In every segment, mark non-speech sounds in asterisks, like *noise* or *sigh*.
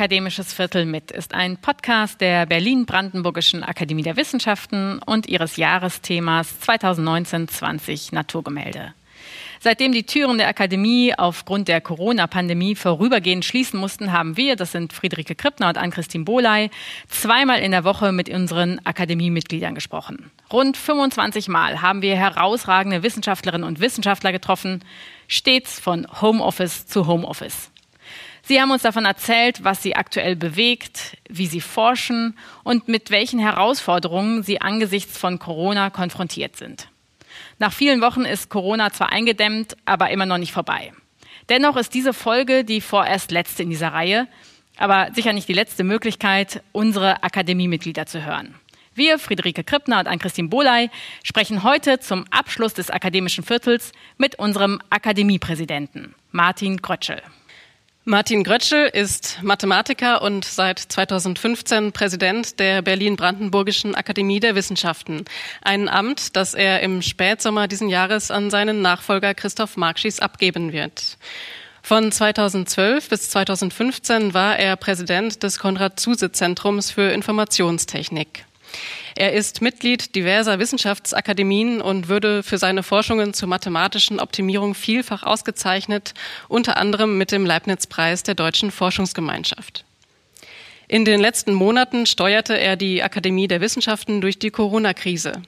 Akademisches Viertel mit ist ein Podcast der Berlin-Brandenburgischen Akademie der Wissenschaften und ihres Jahresthemas 2019-20 Naturgemälde. Seitdem die Türen der Akademie aufgrund der Corona-Pandemie vorübergehend schließen mussten, haben wir, das sind Friederike Krippner und Ann-Christine Bohley, zweimal in der Woche mit unseren Akademiemitgliedern gesprochen. Rund 25 Mal haben wir herausragende Wissenschaftlerinnen und Wissenschaftler getroffen, stets von Homeoffice zu Homeoffice. Sie haben uns davon erzählt, was sie aktuell bewegt, wie sie forschen und mit welchen Herausforderungen sie angesichts von Corona konfrontiert sind. Nach vielen Wochen ist Corona zwar eingedämmt, aber immer noch nicht vorbei. Dennoch ist diese Folge die vorerst letzte in dieser Reihe, aber sicher nicht die letzte Möglichkeit, unsere Akademiemitglieder zu hören. Wir, Friederike Krippner und Ann-Christine Bohley, sprechen heute zum Abschluss des akademischen Viertels mit unserem Akademiepräsidenten, Martin Grötschel. Martin Grötschel ist Mathematiker und seit 2015 Präsident der Berlin-Brandenburgischen Akademie der Wissenschaften. Ein Amt, das er im Spätsommer diesen Jahres an seinen Nachfolger Christoph Markschies abgeben wird. Von 2012 bis 2015 war er Präsident des Konrad-Zuse-Zentrums für Informationstechnik. Er ist Mitglied diverser Wissenschaftsakademien und würde für seine Forschungen zur mathematischen Optimierung vielfach ausgezeichnet, unter anderem mit dem Leibniz-Preis der Deutschen Forschungsgemeinschaft. In den letzten Monaten steuerte er die Akademie der Wissenschaften durch die Corona-Krise.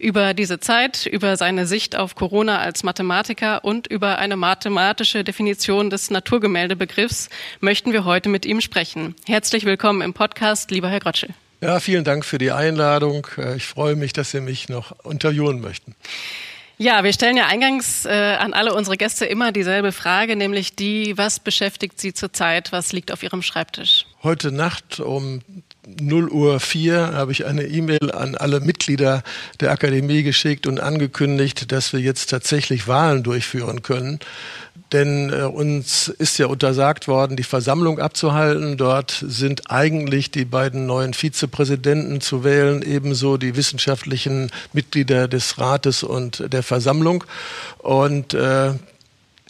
Über diese Zeit, über seine Sicht auf Corona als Mathematiker und über eine mathematische Definition des Naturgemäldebegriffs möchten wir heute mit ihm sprechen. Herzlich willkommen im Podcast, lieber Herr Grotschel. Ja, vielen Dank für die Einladung. Äh, ich freue mich, dass Sie mich noch interviewen möchten. Ja, wir stellen ja eingangs äh, an alle unsere Gäste immer dieselbe Frage, nämlich die, was beschäftigt Sie zurzeit, was liegt auf Ihrem Schreibtisch? Heute Nacht um 0 Uhr 4 habe ich eine E-Mail an alle Mitglieder der Akademie geschickt und angekündigt, dass wir jetzt tatsächlich Wahlen durchführen können denn äh, uns ist ja untersagt worden, die Versammlung abzuhalten. Dort sind eigentlich die beiden neuen Vizepräsidenten zu wählen, ebenso die wissenschaftlichen Mitglieder des Rates und der Versammlung. Und äh,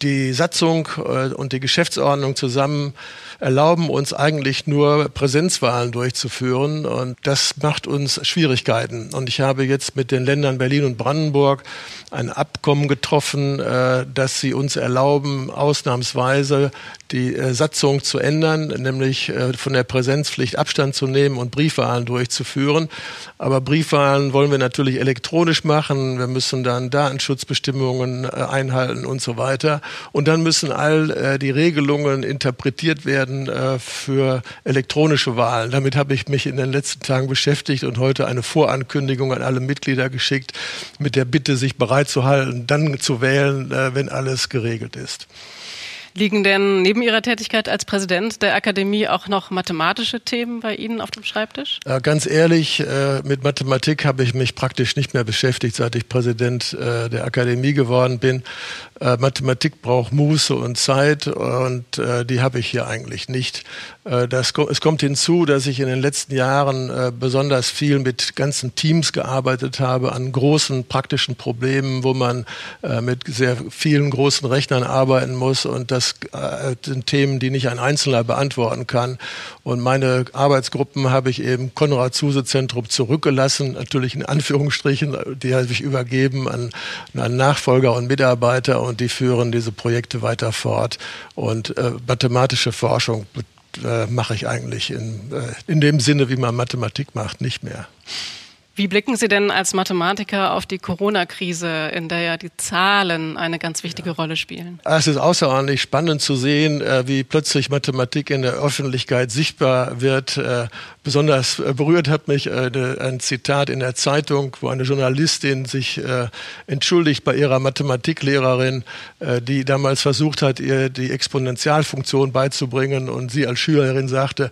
die Satzung äh, und die Geschäftsordnung zusammen erlauben uns eigentlich nur Präsenzwahlen durchzuführen und das macht uns Schwierigkeiten. Und ich habe jetzt mit den Ländern Berlin und Brandenburg ein Abkommen getroffen, äh, dass sie uns erlauben, ausnahmsweise die äh, Satzung zu ändern, nämlich von der Präsenzpflicht Abstand zu nehmen und Briefwahlen durchzuführen. Aber Briefwahlen wollen wir natürlich elektronisch machen. Wir müssen dann Datenschutzbestimmungen einhalten und so weiter. Und dann müssen all die Regelungen interpretiert werden für elektronische Wahlen. Damit habe ich mich in den letzten Tagen beschäftigt und heute eine Vorankündigung an alle Mitglieder geschickt mit der Bitte, sich bereit halten, dann zu wählen, äh, wenn alles geregelt ist. Liegen denn neben Ihrer Tätigkeit als Präsident der Akademie auch noch mathematische Themen bei Ihnen auf dem Schreibtisch? Ja, ganz ehrlich, äh, mit Mathematik habe ich mich praktisch nicht mehr beschäftigt, seit ich Präsident äh, der Akademie geworden bin. Äh, Mathematik braucht Muße und Zeit und die habe ich hier eigentlich nicht. Das, es kommt hinzu, dass ich in den letzten Jahren besonders viel mit ganzen Teams gearbeitet habe an großen praktischen Problemen, wo man mit sehr vielen großen Rechnern arbeiten muss und das das äh, sind Themen, die nicht ein Einzelner beantworten kann. Und meine Arbeitsgruppen habe ich eben Konrad-Zuse-Zentrum zurückgelassen, natürlich in Anführungsstrichen, die habe ich übergeben an, an Nachfolger und Mitarbeiter und die führen diese Projekte weiter fort. Und äh, mathematische Forschung äh, mache ich eigentlich in, äh, in dem Sinne, wie man Mathematik macht, nicht mehr. Wie blicken Sie denn als Mathematiker auf die Corona-Krise, in der ja die Zahlen eine ganz wichtige ja. Rolle spielen? Es ist außerordentlich spannend zu sehen, äh, wie plötzlich Mathematik in der Öffentlichkeit sichtbar wird. Äh, besonders äh, berührt hat mich ein Zitat in der Zeitung, wo eine Journalistin sich entschuldigt bei ihrer Mathematiklehrerin, die damals versucht hat, ihr die Exponentialfunktion beizubringen und sie als Schülerin sagte,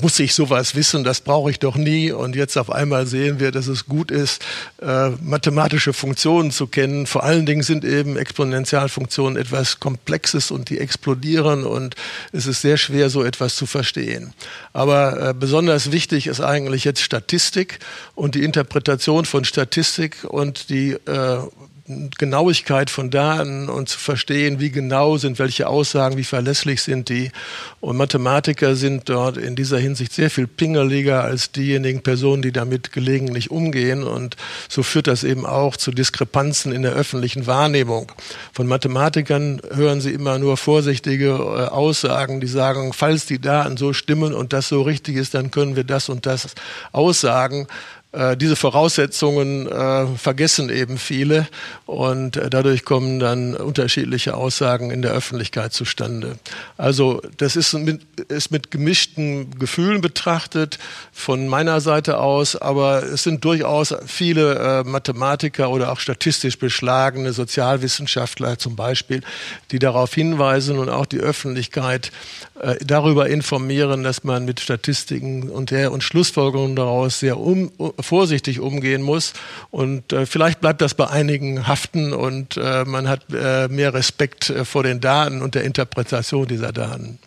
muss ich sowas wissen, das brauche ich doch nie. Und jetzt auf einmal sehen wir, dass dass es gut ist, äh, mathematische Funktionen zu kennen. Vor allen Dingen sind eben Exponentialfunktionen etwas Komplexes und die explodieren und es ist sehr schwer, so etwas zu verstehen. Aber äh, besonders wichtig ist eigentlich jetzt Statistik und die Interpretation von Statistik und die äh, Genauigkeit von Daten und zu verstehen, wie genau sind welche Aussagen, wie verlässlich sind die. Und Mathematiker sind dort in dieser Hinsicht sehr viel pingeliger als diejenigen Personen, die damit gelegentlich umgehen. Und so führt das eben auch zu Diskrepanzen in der öffentlichen Wahrnehmung. Von Mathematikern hören Sie immer nur vorsichtige äh, Aussagen, die sagen, falls die Daten so stimmen und das so richtig ist, dann können wir das und das aussagen. Äh, diese Voraussetzungen äh, vergessen eben viele und äh, dadurch kommen dann unterschiedliche Aussagen in der Öffentlichkeit zustande. Also das ist mit, ist mit gemischten Gefühlen betrachtet von meiner Seite aus, aber es sind durchaus viele äh, Mathematiker oder auch statistisch beschlagene Sozialwissenschaftler zum Beispiel, die darauf hinweisen und auch die Öffentlichkeit äh, darüber informieren, dass man mit Statistiken und der und Schlussfolgerungen daraus sehr um, vorsichtig umgehen muss. Und äh, vielleicht bleibt das bei einigen haften und äh, man hat äh, mehr Respekt äh, vor den Daten und der Interpretation dieser Daten.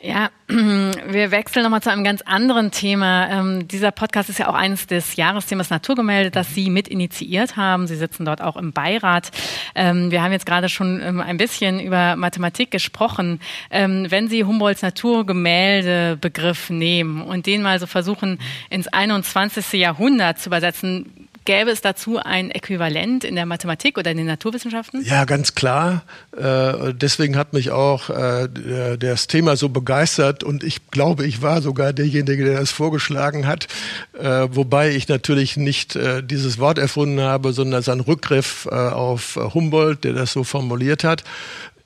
Ja, *clears throat* wir wechseln nochmal zu einem ganz anderen Thema. Ähm, dieser Podcast ist ja auch eines des Jahresthemas Naturgemälde, das Sie mit initiiert haben. Sie sitzen dort auch im Beirat. Ähm, wir haben jetzt gerade schon ähm, ein bisschen über Mathematik gesprochen. Ähm, wenn Sie Humboldts Naturgemäldebegriff nehmen und den mal so versuchen ins 21. Jahrhundert zu übersetzen, Gäbe es dazu ein Äquivalent in der Mathematik oder in den Naturwissenschaften? Ja, ganz klar. Äh, deswegen hat mich auch äh, das Thema so begeistert und ich glaube, ich war sogar derjenige, der das vorgeschlagen hat, äh, wobei ich natürlich nicht dieses Wort erfunden habe, sondern es ist ein Rückgriff auf Humboldt, der das so formuliert hat.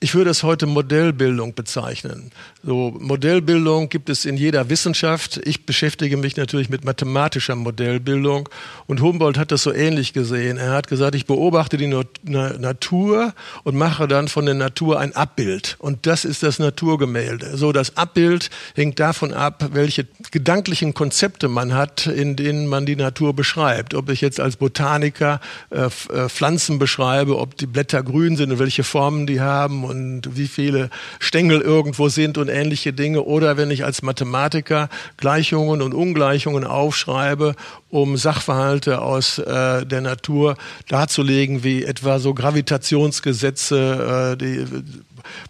Ich würde es heute Modellbildung bezeichnen. So Modellbildung gibt es in jeder Wissenschaft. Ich beschäftige mich natürlich mit mathematischer Modellbildung und Humboldt hat das so ähnlich gesehen. Er hat gesagt, ich beobachte die Natur und mache dann von der Natur ein Abbild und das ist das Naturgemälde. So das Abbild hängt davon ab, welche gedanklichen Konzepte man hat, in denen man die Natur beschreibt. Ob ich jetzt als Botaniker äh, äh Pflanzen beschreibe, ob die Blätter grün sind und welche Formen die haben und wie viele Stängel irgendwo sind und ähnliche Dinge. Oder wenn ich als Mathematiker Gleichungen und Ungleichungen aufschreibe, um Sachverhalte aus äh, der Natur darzulegen, wie etwa so Gravitationsgesetze, äh, die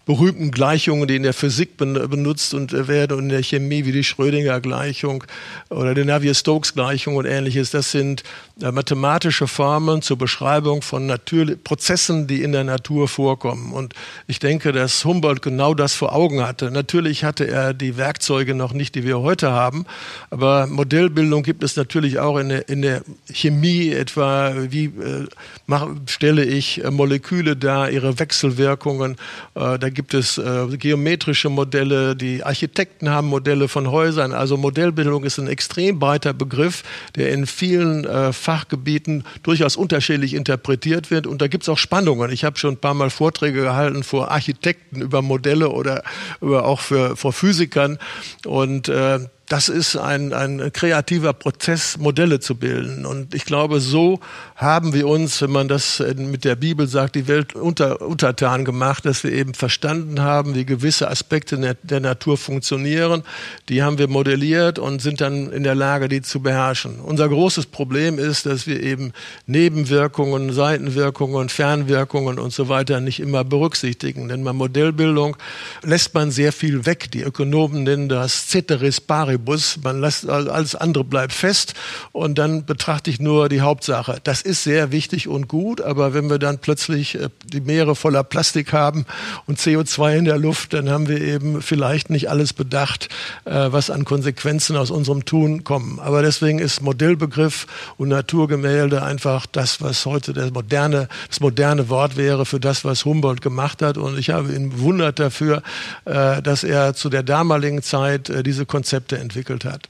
berühmten Gleichungen, die in der Physik benutzt und äh, werden und in der Chemie, wie die Schrödinger-Gleichung oder die Navier-Stokes-Gleichung und ähnliches. Das sind äh, mathematische Formen zur Beschreibung von Natur Prozessen, die in der Natur vorkommen. Und ich denke, dass Humboldt genau das vor Augen hatte. Natürlich hatte er die Werkzeuge noch nicht, die wir heute haben, aber Modellbildung gibt es natürlich auch in der, in der Chemie, etwa wie äh, mach, stelle ich äh, Moleküle dar, ihre Wechselwirkungen. Äh, da gibt es äh, geometrische Modelle, die Architekten haben Modelle von Häusern. Also Modellbildung ist ein extrem breiter Begriff, der in vielen äh, Fachgebieten durchaus unterschiedlich interpretiert wird. Und da gibt es auch Spannungen. Ich habe schon ein paar Mal Vorträge gehalten vor Architekten über Modelle oder über auch für, vor Physikern. Und äh, das ist ein, ein kreativer Prozess, Modelle zu bilden. Und ich glaube, so haben wir uns, wenn man das mit der Bibel sagt, die Welt unter, untertan gemacht, dass wir eben verstanden haben, wie gewisse Aspekte der Natur funktionieren. Die haben wir modelliert und sind dann in der Lage, die zu beherrschen. Unser großes Problem ist, dass wir eben Nebenwirkungen, Seitenwirkungen, Fernwirkungen und so weiter nicht immer berücksichtigen. Denn bei Modellbildung lässt man sehr viel weg. Die Ökonomen nennen das Ceteris Paribus Paribus, man lässt alles andere bleibt fest und dann betrachte ich nur die Hauptsache. Das ist sehr wichtig und gut, aber wenn wir dann plötzlich äh, die Meere voller Plastik haben und CO2 in der Luft, dann haben wir eben vielleicht nicht alles bedacht, äh, was an Konsequenzen aus unserem Tun kommen. Aber deswegen ist Modellbegriff und Naturgemälde einfach das, was heute der moderne, das moderne Wort wäre für das, was Humboldt gemacht hat. Und ich habe ihn bewundert dafür, äh, dass er zu der damaligen Zeit diese Konzepte entwickelt hat.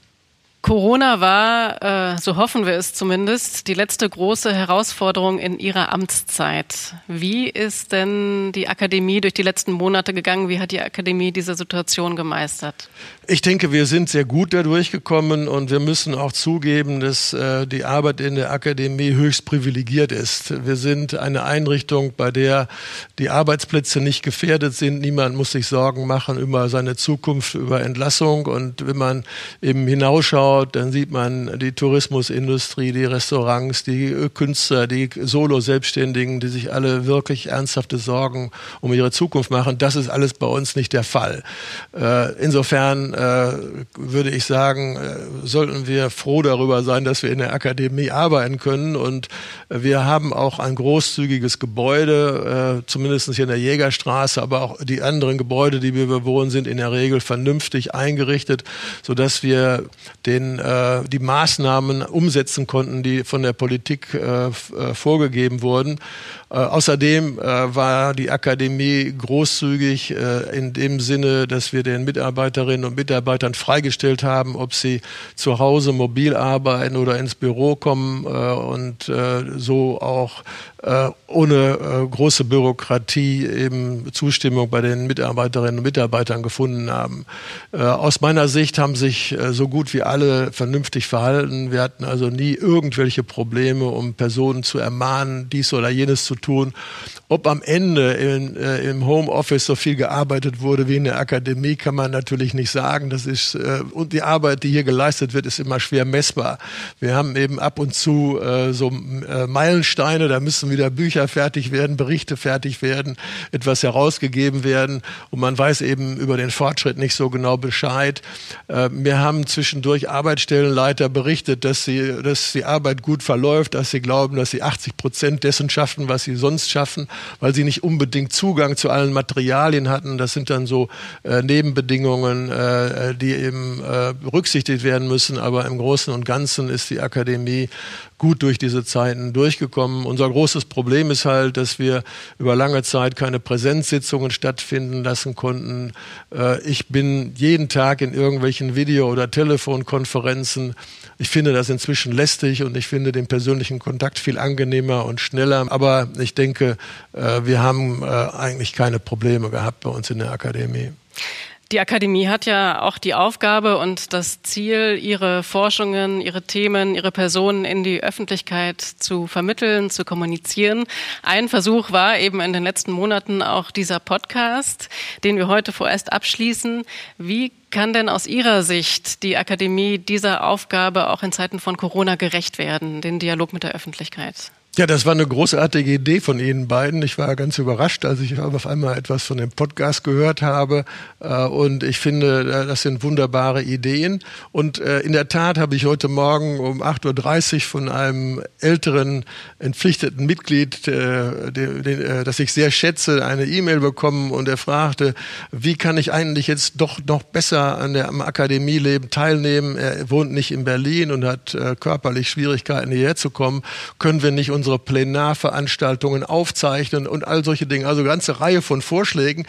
Corona war, äh, so hoffen wir es zumindest, die letzte große Herausforderung in Ihrer Amtszeit. Wie ist denn die Akademie durch die letzten Monate gegangen? Wie hat die Akademie diese Situation gemeistert? Ich denke, wir sind sehr gut da durchgekommen und wir müssen auch zugeben, dass äh, die Arbeit in der Akademie höchst privilegiert ist. Wir sind eine Einrichtung, bei der die Arbeitsplätze nicht gefährdet sind. Niemand muss sich Sorgen machen über seine Zukunft, über Entlassung. Und wenn man eben hinausschaut, anschaut, dann sieht man die Tourismusindustrie, die Restaurants, die Künstler, die Solo-Selbstständigen, die sich alle wirklich ernsthafte Sorgen um ihre Zukunft machen. Das ist alles bei uns nicht der Fall. Äh, insofern äh, würde ich sagen, äh, sollten wir froh darüber sein, dass wir in der Akademie arbeiten können. Und wir haben auch ein großzügiges Gebäude, zumindest hier in der Jägerstraße, aber auch die anderen Gebäude, die wir bewohnen, sind in der Regel vernünftig eingerichtet, sodass wir den, äh, die Maßnahmen umsetzen konnten, die von der Politik äh, äh vorgegeben wurden. Äh, außerdem äh, war die Akademie großzügig äh, in dem Sinne, dass wir den Mitarbeiterinnen und Mitarbeitern freigestellt haben, ob sie zu Hause mobil arbeiten oder ins Büro kommen und so auch ohne große Bürokratie eben Zustimmung bei den Mitarbeiterinnen und Mitarbeitern gefunden haben. Aus meiner Sicht haben sich so gut wie alle vernünftig verhalten. Wir hatten also nie irgendwelche Probleme, um Personen zu ermahnen, dies oder jenes zu tun. Ob am Ende in, äh, im Homeoffice so viel gearbeitet wurde wie in der Akademie, kann man natürlich nicht sagen. Das ist, äh, und die Arbeit, die hier geleistet wird, ist immer schwer messbar. Wir haben eben ab und zu äh, so äh, Meilensteine, da müssen wieder Bücher fertig werden, Berichte fertig werden, etwas herausgegeben werden und man weiß eben über den Fortschritt nicht so genau Bescheid. Äh, wir haben zwischendurch Arbeitsstellenleiter berichtet, dass sie, dass die Arbeit gut verläuft, dass sie glauben, dass sie 80 Prozent dessen schaffen, was sie sonst schaffen, weil sie nicht unbedingt Zugang zu allen Materialien hatten. Das sind dann so äh, Nebenbedingungen, äh, die eben äh, berücksichtigt werden müssen. Aber im Großen und Ganzen ist die Akademie gut durch diese Zeiten durchgekommen. Unser großes Problem ist halt, dass wir über lange Zeit keine Präsenzsitzungen stattfinden lassen konnten. Äh, ich bin jeden Tag in irgendwelchen Video- oder Telefonkonferenzen. Ich finde das inzwischen lästig und ich finde den persönlichen Kontakt viel angenehmer und schneller. Aber ich denke, äh, wir haben äh, eigentlich keine Probleme gehabt bei uns in der Akademie. Die Akademie hat ja auch die Aufgabe und das Ziel, ihre Forschungen, ihre Themen, ihre Personen in die Öffentlichkeit zu vermitteln, zu kommunizieren. Ein Versuch war eben in den letzten Monaten auch dieser Podcast, den wir heute vorerst abschließen. Wie kann denn aus Ihrer Sicht die Akademie dieser Aufgabe auch in Zeiten von Corona gerecht werden, den Dialog mit der Öffentlichkeit? Ja, das war eine großartige Idee von Ihnen beiden. Ich war ganz überrascht, als ich auf einmal etwas von dem Podcast gehört habe. Äh, und ich finde, äh, das sind wunderbare Ideen. Und äh, in der Tat habe ich heute Morgen um 8.30 Uhr von einem älteren entpflichteten Mitglied, das ich sehr schätze, eine E-Mail bekommen und er fragte, wie kann ich eigentlich jetzt doch noch besser an der, am Akademieleben teilnehmen? Er wohnt nicht in Berlin und hat körperlich Schwierigkeiten, hierher zu kommen. Können wir nicht unsere Plenarveranstaltungen aufzeichnen und all solche Dinge. Also eine ganze Reihe von Vorschlägen,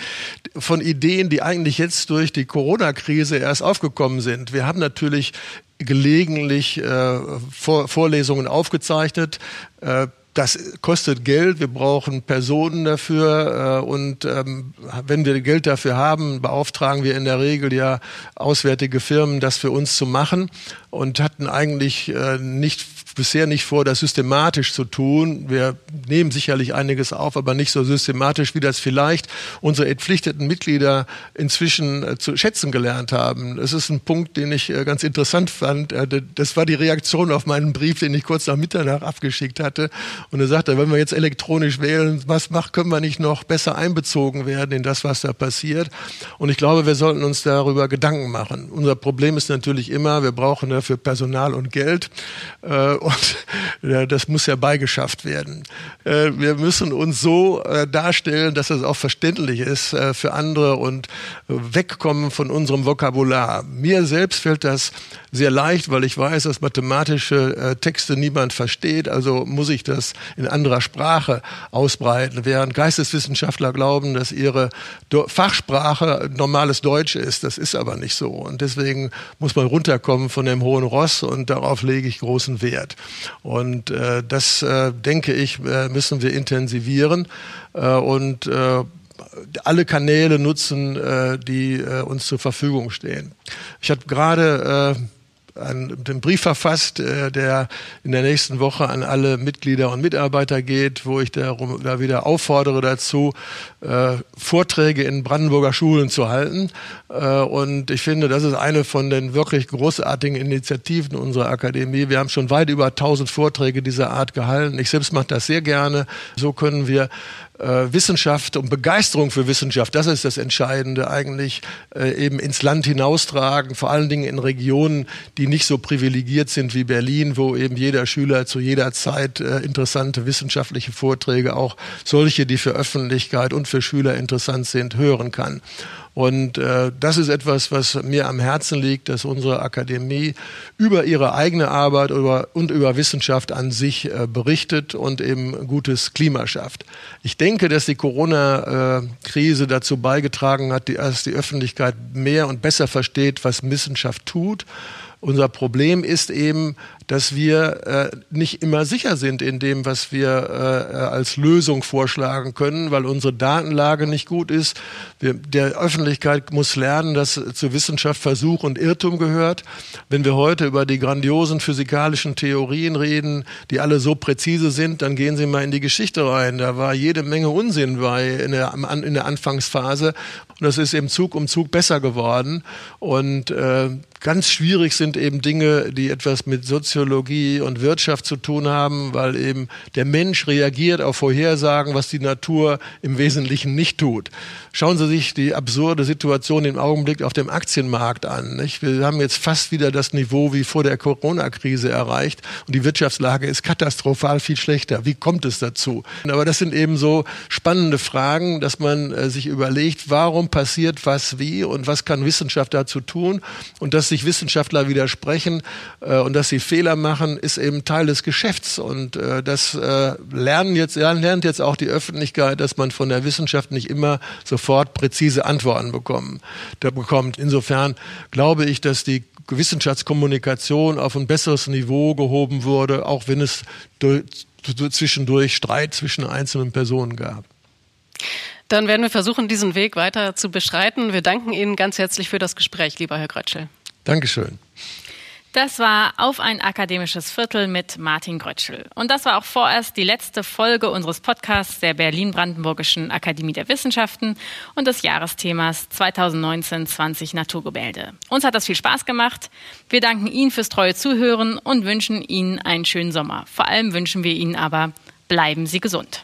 von Ideen, die eigentlich jetzt durch die Corona-Krise erst aufgekommen sind. Wir haben natürlich gelegentlich äh, Vor Vorlesungen aufgezeichnet. Äh, das kostet Geld, wir brauchen Personen dafür äh, und ähm, wenn wir Geld dafür haben, beauftragen wir in der Regel ja auswärtige Firmen, das für uns zu machen und hatten eigentlich äh, nicht bisher nicht vor, das systematisch zu tun. Wir nehmen sicherlich einiges auf, aber nicht so systematisch, wie das vielleicht unsere entpflichteten Mitglieder inzwischen äh, zu schätzen gelernt haben. Das ist ein Punkt, den ich äh, ganz interessant fand. Äh, das war die Reaktion auf meinen Brief, den ich kurz nach Mitternacht abgeschickt hatte. Und er sagte, wenn wir jetzt elektronisch wählen, was macht, können wir nicht noch besser einbezogen werden in das, was da passiert. Und ich glaube, wir sollten uns darüber Gedanken machen. Unser Problem ist natürlich immer, wir brauchen dafür Personal und Geld und ja, das muss ja beigeschafft werden. Äh, wir müssen uns so äh, darstellen, dass es auch verständlich ist äh, für andere und wegkommen von unserem Vokabular. Mir selbst fällt das sehr leicht, weil ich weiß, dass mathematische Texte niemand versteht, also muss ich das in anderer Sprache ausbreiten, während Geisteswissenschaftler glauben, dass ihre Fachsprache normales Deutsch ist. Das ist aber nicht so. Und deswegen muss man runterkommen von dem hohen Ross und darauf lege ich großen Wert. Und äh, das, äh, denke ich, äh, müssen wir intensivieren äh, und äh, alle Kanäle nutzen, äh, die äh, uns zur Verfügung stehen. Ich habe gerade äh, einen, einen Brief verfasst, äh, der in der nächsten Woche an alle Mitglieder und Mitarbeiter geht, wo ich darum, da wieder auffordere dazu, äh, Vorträge in Brandenburger Schulen zu halten. Äh, und ich finde, das ist eine von den wirklich großartigen Initiativen unserer Akademie. Wir haben schon weit über 1000 Vorträge dieser Art gehalten. Ich selbst mache das sehr gerne. So können wir Wissenschaft und Begeisterung für Wissenschaft, das ist das Entscheidende eigentlich, eben ins Land hinaustragen, vor allen Dingen in Regionen, die nicht so privilegiert sind wie Berlin, wo eben jeder Schüler zu jeder Zeit äh, interessante wissenschaftliche Vorträge, auch solche, die für Öffentlichkeit und für Schüler interessant sind, hören kann. Und äh, das ist etwas, was mir am Herzen liegt, dass unsere Akademie über ihre eigene Arbeit über, und über Wissenschaft an sich äh, berichtet und eben gutes Klima schafft. Ich denke, dass die Corona-Krise dazu beigetragen hat, dass die Öffentlichkeit mehr und besser versteht, was Wissenschaft tut. Unser Problem ist eben, dass wir äh, nicht immer sicher sind in dem, was wir äh, als Lösung vorschlagen können, weil unsere Datenlage nicht gut ist. Wir, der Öffentlichkeit muss lernen, dass zu Wissenschaft Versuch und Irrtum gehört. Wenn wir heute über die grandiosen physikalischen Theorien reden, die alle so präzise sind, dann gehen Sie mal in die Geschichte rein. Da war jede Menge Unsinn bei in der, in der Anfangsphase. Und das ist im Zug um Zug besser geworden. Und äh, ganz schwierig sind eben Dinge, die etwas mit Sozialismus Soziologie und Wirtschaft zu tun haben, weil eben der Mensch reagiert auf Vorhersagen, was die Natur im Wesentlichen nicht tut. Schauen Sie sich die absurde Situation im Augenblick auf dem Aktienmarkt an. Nicht? Wir haben jetzt fast wieder das Niveau wie vor der Corona-Krise erreicht und die Wirtschaftslage ist katastrophal viel schlechter. Wie kommt es dazu? Aber das sind eben so spannende Fragen, dass man äh, sich überlegt, warum passiert was wie und was kann Wissenschaft dazu tun und dass sich Wissenschaftler widersprechen äh, und dass sie Fehler Fehler machen, ist eben Teil des Geschäfts. Und äh, das äh, lernen jetzt, lernt jetzt auch die Öffentlichkeit, dass man von der Wissenschaft nicht immer sofort präzise Antworten bekommen, da bekommt. Insofern glaube ich, dass die Wissenschaftskommunikation auf ein besseres Niveau gehoben wurde, auch wenn es zwischendurch Streit zwischen einzelnen Personen gab. Dann werden wir versuchen, diesen Weg weiter zu beschreiten. Wir danken Ihnen ganz herzlich für das Gespräch, lieber Herr Grötschel. Dankeschön. Das war Auf ein akademisches Viertel mit Martin Grötschel. Und das war auch vorerst die letzte Folge unseres Podcasts der Berlin-Brandenburgischen Akademie der Wissenschaften und des Jahresthemas 2019-20 Naturgemälde. Uns hat das viel Spaß gemacht. Wir danken Ihnen fürs treue Zuhören und wünschen Ihnen einen schönen Sommer. Vor allem wünschen wir Ihnen aber, bleiben Sie gesund.